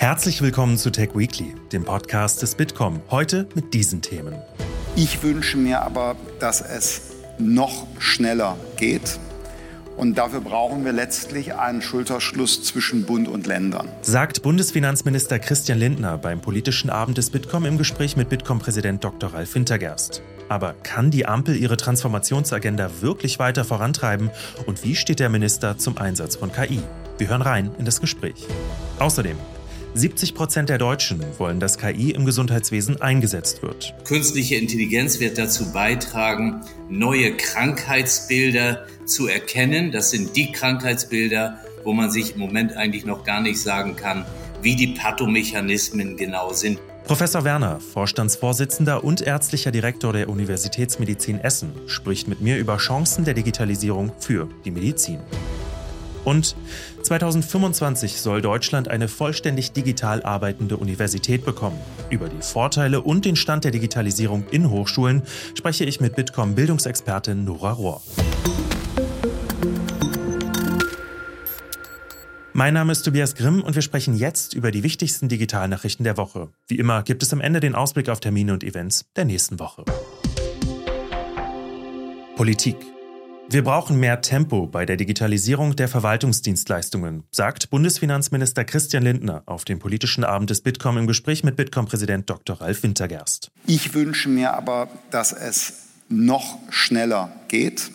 Herzlich willkommen zu Tech Weekly, dem Podcast des Bitkom. Heute mit diesen Themen. Ich wünsche mir aber, dass es noch schneller geht. Und dafür brauchen wir letztlich einen Schulterschluss zwischen Bund und Ländern. Sagt Bundesfinanzminister Christian Lindner beim politischen Abend des Bitkom im Gespräch mit Bitkom-Präsident Dr. Ralf Wintergerst. Aber kann die Ampel ihre Transformationsagenda wirklich weiter vorantreiben? Und wie steht der Minister zum Einsatz von KI? Wir hören rein in das Gespräch. Außerdem 70 Prozent der Deutschen wollen, dass KI im Gesundheitswesen eingesetzt wird. Künstliche Intelligenz wird dazu beitragen, neue Krankheitsbilder zu erkennen. Das sind die Krankheitsbilder, wo man sich im Moment eigentlich noch gar nicht sagen kann, wie die Pathomechanismen genau sind. Professor Werner, Vorstandsvorsitzender und ärztlicher Direktor der Universitätsmedizin Essen, spricht mit mir über Chancen der Digitalisierung für die Medizin. Und 2025 soll Deutschland eine vollständig digital arbeitende Universität bekommen. Über die Vorteile und den Stand der Digitalisierung in Hochschulen spreche ich mit Bitkom Bildungsexpertin Nora Rohr. Mein Name ist Tobias Grimm und wir sprechen jetzt über die wichtigsten Digitalnachrichten der Woche. Wie immer gibt es am Ende den Ausblick auf Termine und Events der nächsten Woche. Politik. Wir brauchen mehr Tempo bei der Digitalisierung der Verwaltungsdienstleistungen, sagt Bundesfinanzminister Christian Lindner auf dem politischen Abend des Bitkom im Gespräch mit Bitkom-Präsident Dr. Ralf Wintergerst. Ich wünsche mir aber, dass es noch schneller geht.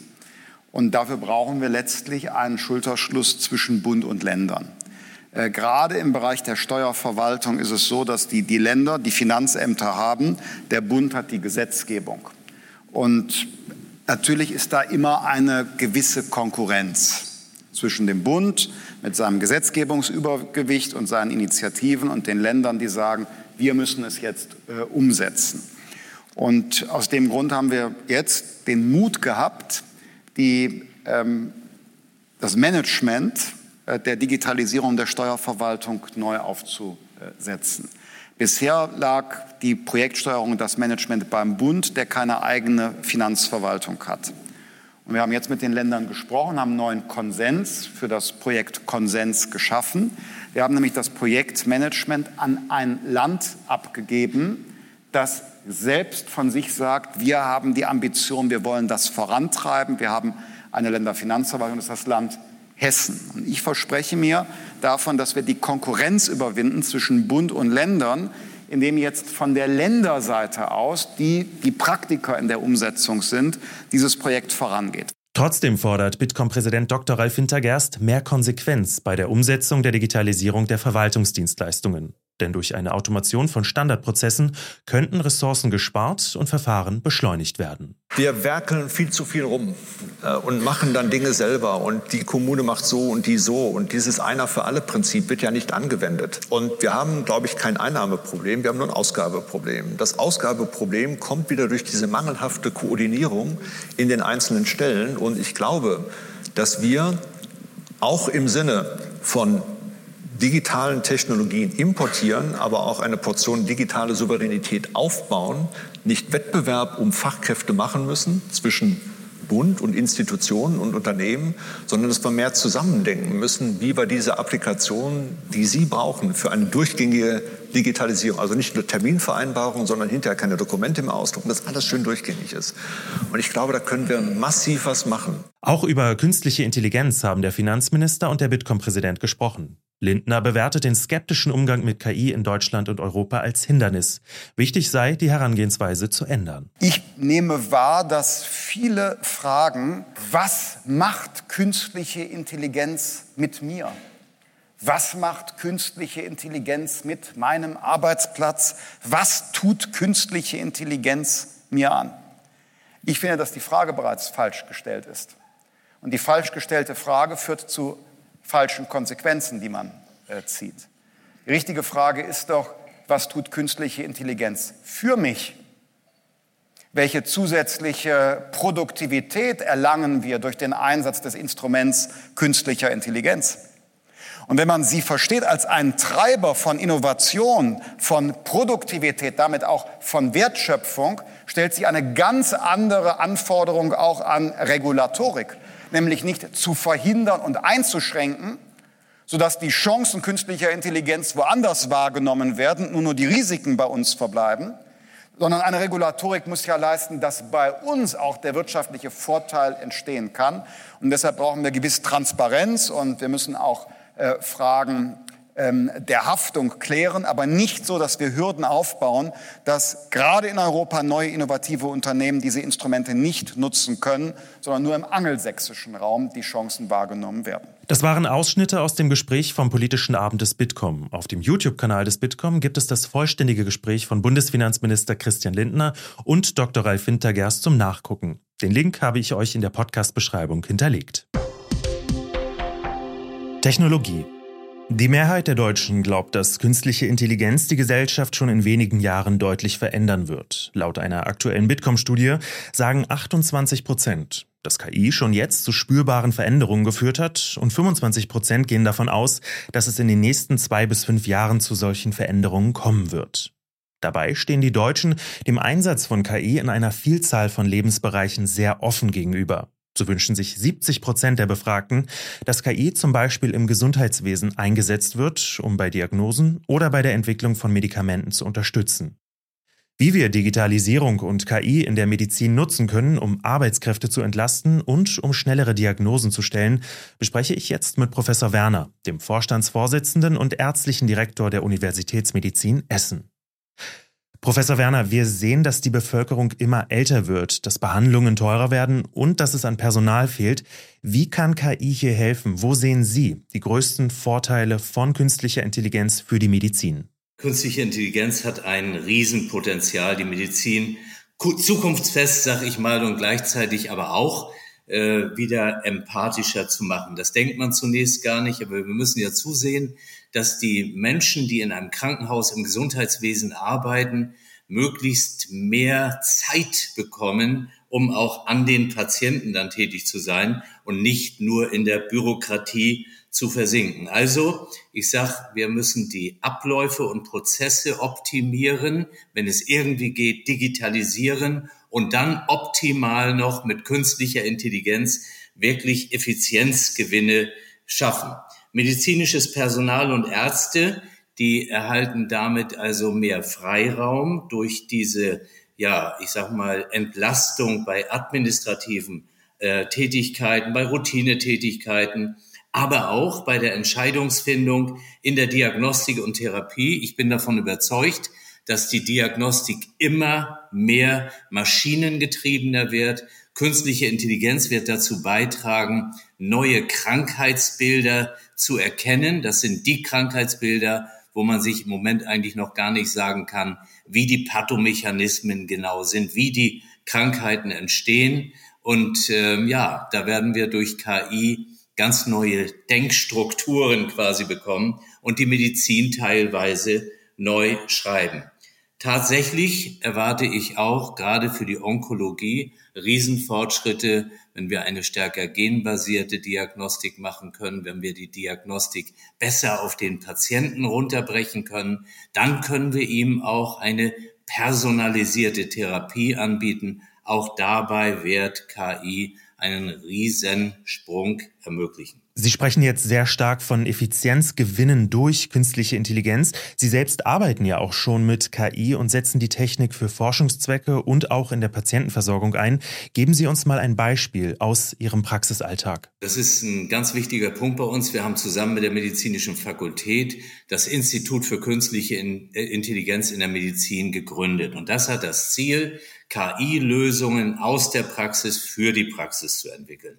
Und dafür brauchen wir letztlich einen Schulterschluss zwischen Bund und Ländern. Äh, gerade im Bereich der Steuerverwaltung ist es so, dass die, die Länder die Finanzämter haben, der Bund hat die Gesetzgebung. Und Natürlich ist da immer eine gewisse Konkurrenz zwischen dem Bund mit seinem Gesetzgebungsübergewicht und seinen Initiativen und den Ländern, die sagen, wir müssen es jetzt äh, umsetzen. Und aus dem Grund haben wir jetzt den Mut gehabt, die, ähm, das Management äh, der Digitalisierung der Steuerverwaltung neu aufzusetzen. Bisher lag die Projektsteuerung und das Management beim Bund, der keine eigene Finanzverwaltung hat. Und wir haben jetzt mit den Ländern gesprochen, haben einen neuen Konsens für das Projekt Konsens geschaffen. Wir haben nämlich das Projektmanagement an ein Land abgegeben, das selbst von sich sagt, wir haben die Ambition, wir wollen das vorantreiben, wir haben eine Länderfinanzverwaltung, das ist das Land Hessen. Und ich verspreche mir davon, dass wir die Konkurrenz überwinden zwischen Bund und Ländern, indem jetzt von der Länderseite aus, die die Praktiker in der Umsetzung sind, dieses Projekt vorangeht. Trotzdem fordert Bitkom-Präsident Dr. Ralf Wintergerst mehr Konsequenz bei der Umsetzung der Digitalisierung der Verwaltungsdienstleistungen. Denn durch eine Automation von Standardprozessen könnten Ressourcen gespart und Verfahren beschleunigt werden. Wir werkeln viel zu viel rum äh, und machen dann Dinge selber und die Kommune macht so und die so und dieses Einer für alle Prinzip wird ja nicht angewendet. Und wir haben, glaube ich, kein Einnahmeproblem, wir haben nur ein Ausgabeproblem. Das Ausgabeproblem kommt wieder durch diese mangelhafte Koordinierung in den einzelnen Stellen und ich glaube, dass wir auch im Sinne von digitalen Technologien importieren, aber auch eine Portion digitale Souveränität aufbauen, nicht Wettbewerb um Fachkräfte machen müssen zwischen Bund und Institutionen und Unternehmen, sondern dass wir mehr zusammendenken müssen, wie wir diese Applikationen, die Sie brauchen für eine durchgängige Digitalisierung, also nicht nur Terminvereinbarungen, sondern hinterher keine Dokumente mehr ausdrucken, dass alles schön durchgängig ist. Und ich glaube, da können wir massiv was machen. Auch über künstliche Intelligenz haben der Finanzminister und der Bitkom-Präsident gesprochen. Lindner bewertet den skeptischen Umgang mit KI in Deutschland und Europa als Hindernis. Wichtig sei, die Herangehensweise zu ändern. Ich nehme wahr, dass viele fragen, was macht künstliche Intelligenz mit mir? Was macht künstliche Intelligenz mit meinem Arbeitsplatz? Was tut künstliche Intelligenz mir an? Ich finde, dass die Frage bereits falsch gestellt ist. Und die falsch gestellte Frage führt zu falschen Konsequenzen, die man äh, zieht. Die richtige Frage ist doch, was tut künstliche Intelligenz für mich? Welche zusätzliche Produktivität erlangen wir durch den Einsatz des Instruments künstlicher Intelligenz? Und wenn man sie versteht als einen Treiber von Innovation, von Produktivität, damit auch von Wertschöpfung, stellt sie eine ganz andere Anforderung auch an Regulatorik nämlich nicht zu verhindern und einzuschränken, sodass die Chancen künstlicher Intelligenz woanders wahrgenommen werden, nur nur die Risiken bei uns verbleiben, sondern eine Regulatorik muss ja leisten, dass bei uns auch der wirtschaftliche Vorteil entstehen kann. Und deshalb brauchen wir gewisse Transparenz und wir müssen auch äh, Fragen ähm, der Haftung klären, aber nicht so, dass wir Hürden aufbauen, dass gerade in Europa neue innovative Unternehmen diese Instrumente nicht nutzen können, sondern nur im angelsächsischen Raum die Chancen wahrgenommen werden. Das waren Ausschnitte aus dem Gespräch vom politischen Abend des Bitkom. Auf dem YouTube-Kanal des Bitkom gibt es das vollständige Gespräch von Bundesfinanzminister Christian Lindner und Dr. Ralf Wintergerst zum Nachgucken. Den Link habe ich euch in der Podcast-Beschreibung hinterlegt. Technologie. Die Mehrheit der Deutschen glaubt, dass künstliche Intelligenz die Gesellschaft schon in wenigen Jahren deutlich verändern wird. Laut einer aktuellen Bitkom-Studie sagen 28 Prozent, dass KI schon jetzt zu spürbaren Veränderungen geführt hat und 25 Prozent gehen davon aus, dass es in den nächsten zwei bis fünf Jahren zu solchen Veränderungen kommen wird. Dabei stehen die Deutschen dem Einsatz von KI in einer Vielzahl von Lebensbereichen sehr offen gegenüber. So wünschen sich 70 Prozent der Befragten, dass KI zum Beispiel im Gesundheitswesen eingesetzt wird, um bei Diagnosen oder bei der Entwicklung von Medikamenten zu unterstützen. Wie wir Digitalisierung und KI in der Medizin nutzen können, um Arbeitskräfte zu entlasten und um schnellere Diagnosen zu stellen, bespreche ich jetzt mit Professor Werner, dem Vorstandsvorsitzenden und ärztlichen Direktor der Universitätsmedizin Essen. Professor Werner, wir sehen, dass die Bevölkerung immer älter wird, dass Behandlungen teurer werden und dass es an Personal fehlt. Wie kann KI hier helfen? Wo sehen Sie die größten Vorteile von künstlicher Intelligenz für die Medizin? Künstliche Intelligenz hat ein Riesenpotenzial, die Medizin zukunftsfest, sag ich mal, und gleichzeitig aber auch äh, wieder empathischer zu machen. Das denkt man zunächst gar nicht, aber wir müssen ja zusehen, dass die Menschen, die in einem Krankenhaus im Gesundheitswesen arbeiten, möglichst mehr Zeit bekommen, um auch an den Patienten dann tätig zu sein und nicht nur in der Bürokratie zu versinken. Also, ich sag, wir müssen die Abläufe und Prozesse optimieren, wenn es irgendwie geht, digitalisieren und dann optimal noch mit künstlicher Intelligenz wirklich Effizienzgewinne schaffen medizinisches Personal und Ärzte, die erhalten damit also mehr Freiraum durch diese, ja, ich sag mal, Entlastung bei administrativen äh, Tätigkeiten, bei Routinetätigkeiten, aber auch bei der Entscheidungsfindung in der Diagnostik und Therapie. Ich bin davon überzeugt, dass die Diagnostik immer mehr maschinengetriebener wird. Künstliche Intelligenz wird dazu beitragen, neue Krankheitsbilder zu erkennen. Das sind die Krankheitsbilder, wo man sich im Moment eigentlich noch gar nicht sagen kann, wie die Pathomechanismen genau sind, wie die Krankheiten entstehen. Und ähm, ja, da werden wir durch KI ganz neue Denkstrukturen quasi bekommen und die Medizin teilweise neu schreiben. Tatsächlich erwarte ich auch gerade für die Onkologie Riesenfortschritte, wenn wir eine stärker genbasierte Diagnostik machen können, wenn wir die Diagnostik besser auf den Patienten runterbrechen können, dann können wir ihm auch eine personalisierte Therapie anbieten. Auch dabei wird KI einen Riesensprung ermöglichen. Sie sprechen jetzt sehr stark von Effizienzgewinnen durch künstliche Intelligenz. Sie selbst arbeiten ja auch schon mit KI und setzen die Technik für Forschungszwecke und auch in der Patientenversorgung ein. Geben Sie uns mal ein Beispiel aus Ihrem Praxisalltag. Das ist ein ganz wichtiger Punkt bei uns. Wir haben zusammen mit der Medizinischen Fakultät das Institut für künstliche Intelligenz in der Medizin gegründet. Und das hat das Ziel, KI-Lösungen aus der Praxis für die Praxis zu entwickeln.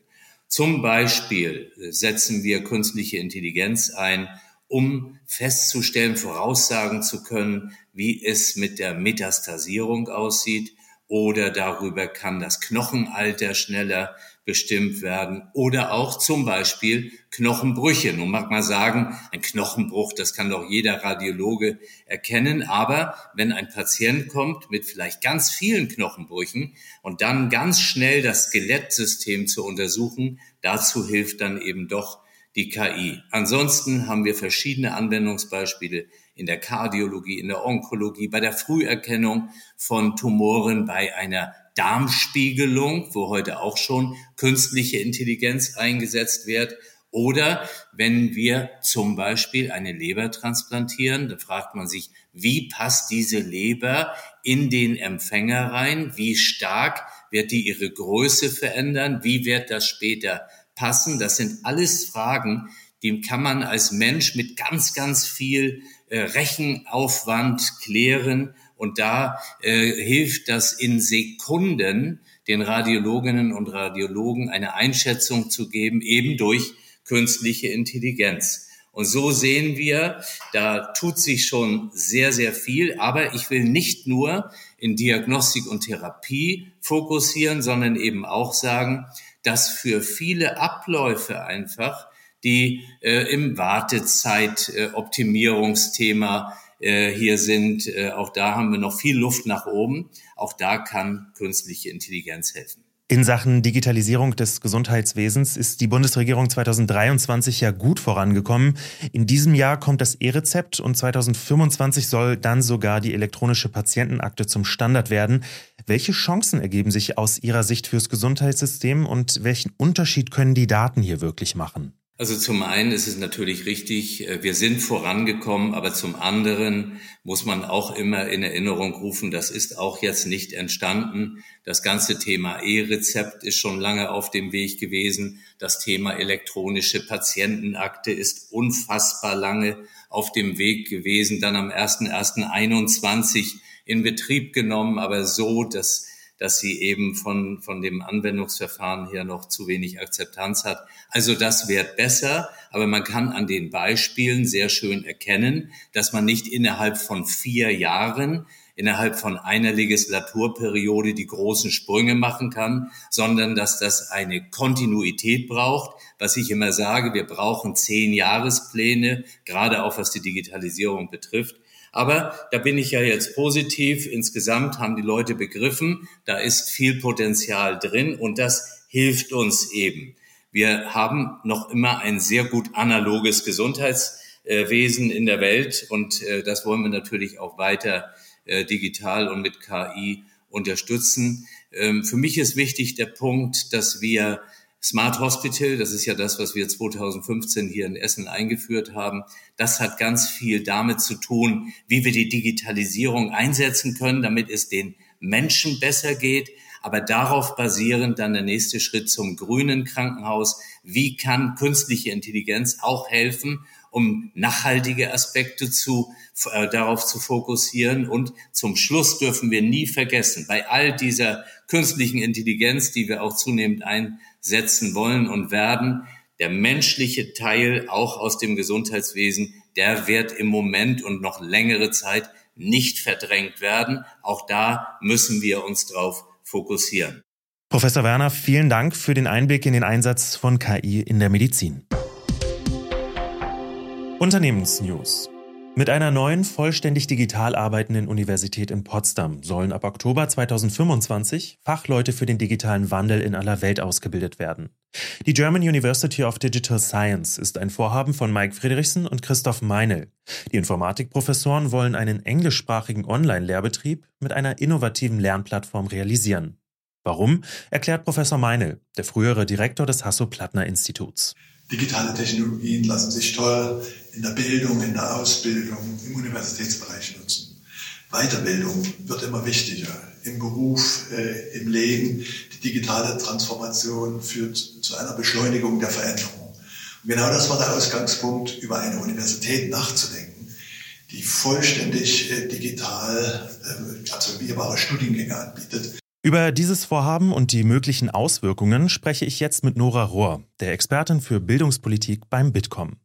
Zum Beispiel setzen wir künstliche Intelligenz ein, um festzustellen, voraussagen zu können, wie es mit der Metastasierung aussieht oder darüber kann das Knochenalter schneller bestimmt werden oder auch zum Beispiel Knochenbrüche. Nun mag man sagen, ein Knochenbruch, das kann doch jeder Radiologe erkennen. Aber wenn ein Patient kommt mit vielleicht ganz vielen Knochenbrüchen und dann ganz schnell das Skelettsystem zu untersuchen, dazu hilft dann eben doch die KI. Ansonsten haben wir verschiedene Anwendungsbeispiele in der Kardiologie, in der Onkologie, bei der Früherkennung von Tumoren, bei einer Darmspiegelung, wo heute auch schon künstliche Intelligenz eingesetzt wird Oder wenn wir zum Beispiel eine Leber transplantieren, dann fragt man sich, wie passt diese Leber in den Empfänger rein? Wie stark wird die ihre Größe verändern? Wie wird das später passen? Das sind alles Fragen, die kann man als Mensch mit ganz, ganz viel äh, Rechenaufwand klären. Und da äh, hilft das in Sekunden den Radiologinnen und Radiologen eine Einschätzung zu geben, eben durch künstliche Intelligenz. Und so sehen wir, da tut sich schon sehr, sehr viel. Aber ich will nicht nur in Diagnostik und Therapie fokussieren, sondern eben auch sagen, dass für viele Abläufe einfach, die äh, im Wartezeitoptimierungsthema äh, hier sind, äh, auch da haben wir noch viel Luft nach oben. Auch da kann künstliche Intelligenz helfen. In Sachen Digitalisierung des Gesundheitswesens ist die Bundesregierung 2023 ja gut vorangekommen. In diesem Jahr kommt das E-Rezept und 2025 soll dann sogar die elektronische Patientenakte zum Standard werden. Welche Chancen ergeben sich aus Ihrer Sicht fürs Gesundheitssystem und welchen Unterschied können die Daten hier wirklich machen? Also zum einen ist es natürlich richtig, äh, wir sind vorangekommen, aber zum anderen muss man auch immer in Erinnerung rufen, das ist auch jetzt nicht entstanden. Das ganze Thema E-Rezept ist schon lange auf dem Weg gewesen. Das Thema elektronische Patientenakte ist unfassbar lange auf dem Weg gewesen, dann am 1.1.21 in Betrieb genommen, aber so, dass dass sie eben von, von dem Anwendungsverfahren her noch zu wenig Akzeptanz hat. Also das wird besser, aber man kann an den Beispielen sehr schön erkennen, dass man nicht innerhalb von vier Jahren innerhalb von einer Legislaturperiode die großen Sprünge machen kann, sondern dass das eine Kontinuität braucht. Was ich immer sage, wir brauchen zehn Jahrespläne, gerade auch was die Digitalisierung betrifft. Aber da bin ich ja jetzt positiv. Insgesamt haben die Leute begriffen, da ist viel Potenzial drin und das hilft uns eben. Wir haben noch immer ein sehr gut analoges Gesundheitswesen in der Welt und äh, das wollen wir natürlich auch weiter äh, digital und mit KI unterstützen. Ähm, für mich ist wichtig der Punkt, dass wir Smart Hospital, das ist ja das, was wir 2015 hier in Essen eingeführt haben, das hat ganz viel damit zu tun, wie wir die Digitalisierung einsetzen können, damit es den Menschen besser geht. Aber darauf basierend dann der nächste Schritt zum grünen Krankenhaus. Wie kann künstliche Intelligenz auch helfen, um nachhaltige Aspekte zu, äh, darauf zu fokussieren? Und zum Schluss dürfen wir nie vergessen, bei all dieser künstlichen Intelligenz, die wir auch zunehmend ein setzen wollen und werden. Der menschliche Teil auch aus dem Gesundheitswesen, der wird im Moment und noch längere Zeit nicht verdrängt werden. Auch da müssen wir uns drauf fokussieren. Professor Werner, vielen Dank für den Einblick in den Einsatz von KI in der Medizin. Unternehmensnews. Mit einer neuen, vollständig digital arbeitenden Universität in Potsdam sollen ab Oktober 2025 Fachleute für den digitalen Wandel in aller Welt ausgebildet werden. Die German University of Digital Science ist ein Vorhaben von Mike Friedrichsen und Christoph Meinl. Die Informatikprofessoren wollen einen englischsprachigen Online-Lehrbetrieb mit einer innovativen Lernplattform realisieren. Warum, erklärt Professor Meinl, der frühere Direktor des Hasso-Plattner-Instituts. Digitale Technologien lassen sich toll in der Bildung, in der Ausbildung, im Universitätsbereich nutzen. Weiterbildung wird immer wichtiger im Beruf, äh, im Leben. Die digitale Transformation führt zu einer Beschleunigung der Veränderung. Und genau das war der Ausgangspunkt, über eine Universität nachzudenken, die vollständig äh, digital äh, absolvierbare Studiengänge anbietet. Über dieses Vorhaben und die möglichen Auswirkungen spreche ich jetzt mit Nora Rohr, der Expertin für Bildungspolitik beim Bitkom.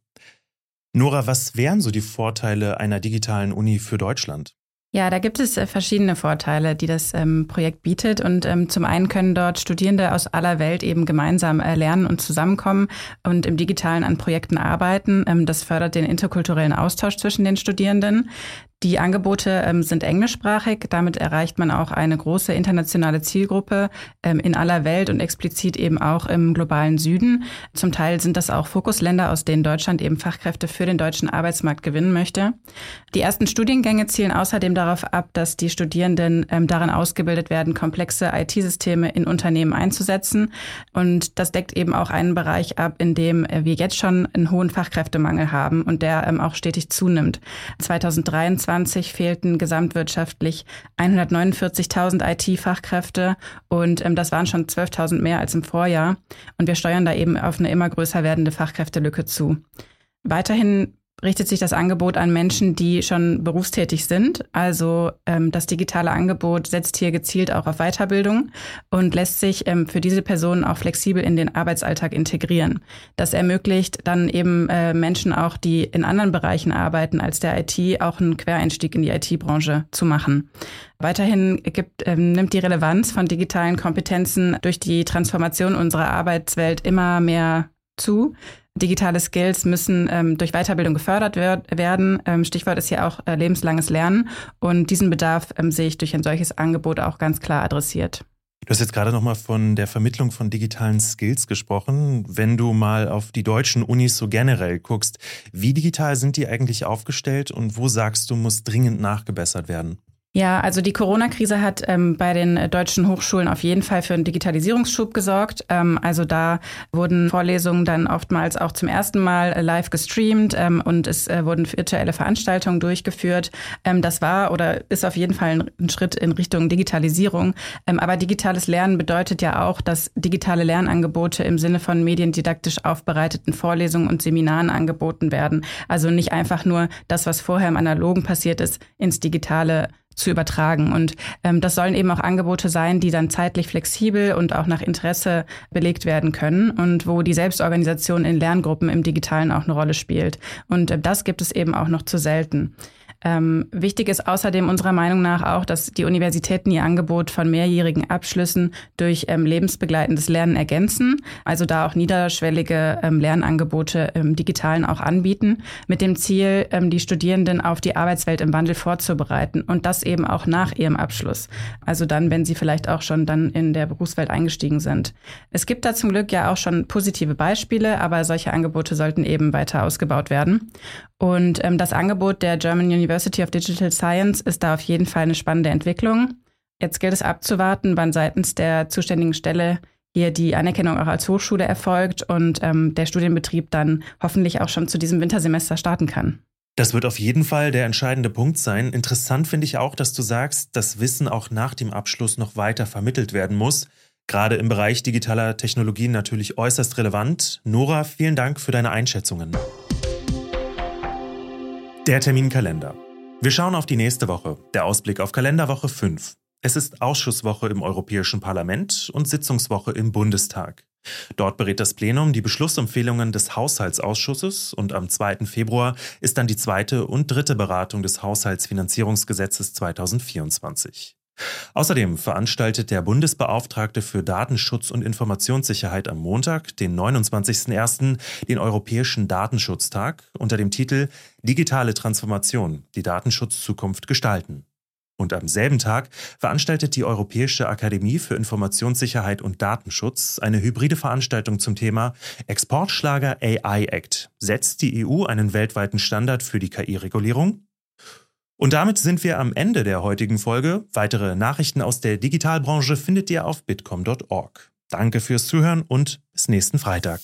Nora, was wären so die Vorteile einer digitalen Uni für Deutschland? Ja, da gibt es äh, verschiedene Vorteile, die das ähm, Projekt bietet. Und ähm, zum einen können dort Studierende aus aller Welt eben gemeinsam äh, lernen und zusammenkommen und im Digitalen an Projekten arbeiten. Ähm, das fördert den interkulturellen Austausch zwischen den Studierenden. Die Angebote ähm, sind englischsprachig. Damit erreicht man auch eine große internationale Zielgruppe ähm, in aller Welt und explizit eben auch im globalen Süden. Zum Teil sind das auch Fokusländer, aus denen Deutschland eben Fachkräfte für den deutschen Arbeitsmarkt gewinnen möchte. Die ersten Studiengänge zielen außerdem darauf ab, dass die Studierenden ähm, daran ausgebildet werden, komplexe IT-Systeme in Unternehmen einzusetzen. Und das deckt eben auch einen Bereich ab, in dem wir jetzt schon einen hohen Fachkräftemangel haben und der ähm, auch stetig zunimmt. 2023 2020 fehlten gesamtwirtschaftlich 149.000 IT-Fachkräfte und ähm, das waren schon 12.000 mehr als im Vorjahr. Und wir steuern da eben auf eine immer größer werdende Fachkräftelücke zu. Weiterhin richtet sich das Angebot an Menschen, die schon berufstätig sind. Also ähm, das digitale Angebot setzt hier gezielt auch auf Weiterbildung und lässt sich ähm, für diese Personen auch flexibel in den Arbeitsalltag integrieren. Das ermöglicht dann eben äh, Menschen auch, die in anderen Bereichen arbeiten als der IT, auch einen Quereinstieg in die IT-Branche zu machen. Weiterhin gibt, ähm, nimmt die Relevanz von digitalen Kompetenzen durch die Transformation unserer Arbeitswelt immer mehr zu. Digitale Skills müssen ähm, durch Weiterbildung gefördert werd, werden. Ähm, Stichwort ist hier auch äh, lebenslanges Lernen. Und diesen Bedarf ähm, sehe ich durch ein solches Angebot auch ganz klar adressiert. Du hast jetzt gerade nochmal von der Vermittlung von digitalen Skills gesprochen. Wenn du mal auf die deutschen Unis so generell guckst, wie digital sind die eigentlich aufgestellt und wo sagst du, muss dringend nachgebessert werden? Ja, also die Corona-Krise hat ähm, bei den äh, deutschen Hochschulen auf jeden Fall für einen Digitalisierungsschub gesorgt. Ähm, also da wurden Vorlesungen dann oftmals auch zum ersten Mal äh, live gestreamt ähm, und es äh, wurden virtuelle Veranstaltungen durchgeführt. Ähm, das war oder ist auf jeden Fall ein, ein Schritt in Richtung Digitalisierung. Ähm, aber digitales Lernen bedeutet ja auch, dass digitale Lernangebote im Sinne von mediendidaktisch aufbereiteten Vorlesungen und Seminaren angeboten werden. Also nicht einfach nur das, was vorher im Analogen passiert ist, ins Digitale zu übertragen. Und ähm, das sollen eben auch Angebote sein, die dann zeitlich flexibel und auch nach Interesse belegt werden können und wo die Selbstorganisation in Lerngruppen im Digitalen auch eine Rolle spielt. Und äh, das gibt es eben auch noch zu selten. Ähm, wichtig ist außerdem unserer Meinung nach auch, dass die Universitäten ihr Angebot von mehrjährigen Abschlüssen durch ähm, lebensbegleitendes Lernen ergänzen, also da auch niederschwellige ähm, Lernangebote im Digitalen auch anbieten, mit dem Ziel, ähm, die Studierenden auf die Arbeitswelt im Wandel vorzubereiten und das eben auch nach ihrem Abschluss, also dann, wenn sie vielleicht auch schon dann in der Berufswelt eingestiegen sind. Es gibt da zum Glück ja auch schon positive Beispiele, aber solche Angebote sollten eben weiter ausgebaut werden. Und ähm, das Angebot der German University of Digital Science ist da auf jeden Fall eine spannende Entwicklung. Jetzt gilt es abzuwarten, wann seitens der zuständigen Stelle hier die Anerkennung auch als Hochschule erfolgt und ähm, der Studienbetrieb dann hoffentlich auch schon zu diesem Wintersemester starten kann. Das wird auf jeden Fall der entscheidende Punkt sein. Interessant finde ich auch, dass du sagst, dass Wissen auch nach dem Abschluss noch weiter vermittelt werden muss. Gerade im Bereich digitaler Technologien natürlich äußerst relevant. Nora, vielen Dank für deine Einschätzungen. Der Terminkalender. Wir schauen auf die nächste Woche. Der Ausblick auf Kalenderwoche 5. Es ist Ausschusswoche im Europäischen Parlament und Sitzungswoche im Bundestag. Dort berät das Plenum die Beschlussempfehlungen des Haushaltsausschusses und am 2. Februar ist dann die zweite und dritte Beratung des Haushaltsfinanzierungsgesetzes 2024. Außerdem veranstaltet der Bundesbeauftragte für Datenschutz und Informationssicherheit am Montag, den 29.01., den Europäischen Datenschutztag unter dem Titel Digitale Transformation, die Datenschutzzukunft gestalten. Und am selben Tag veranstaltet die Europäische Akademie für Informationssicherheit und Datenschutz eine hybride Veranstaltung zum Thema Exportschlager AI Act. Setzt die EU einen weltweiten Standard für die KI-Regulierung? Und damit sind wir am Ende der heutigen Folge. Weitere Nachrichten aus der Digitalbranche findet ihr auf bitcom.org. Danke fürs Zuhören und bis nächsten Freitag.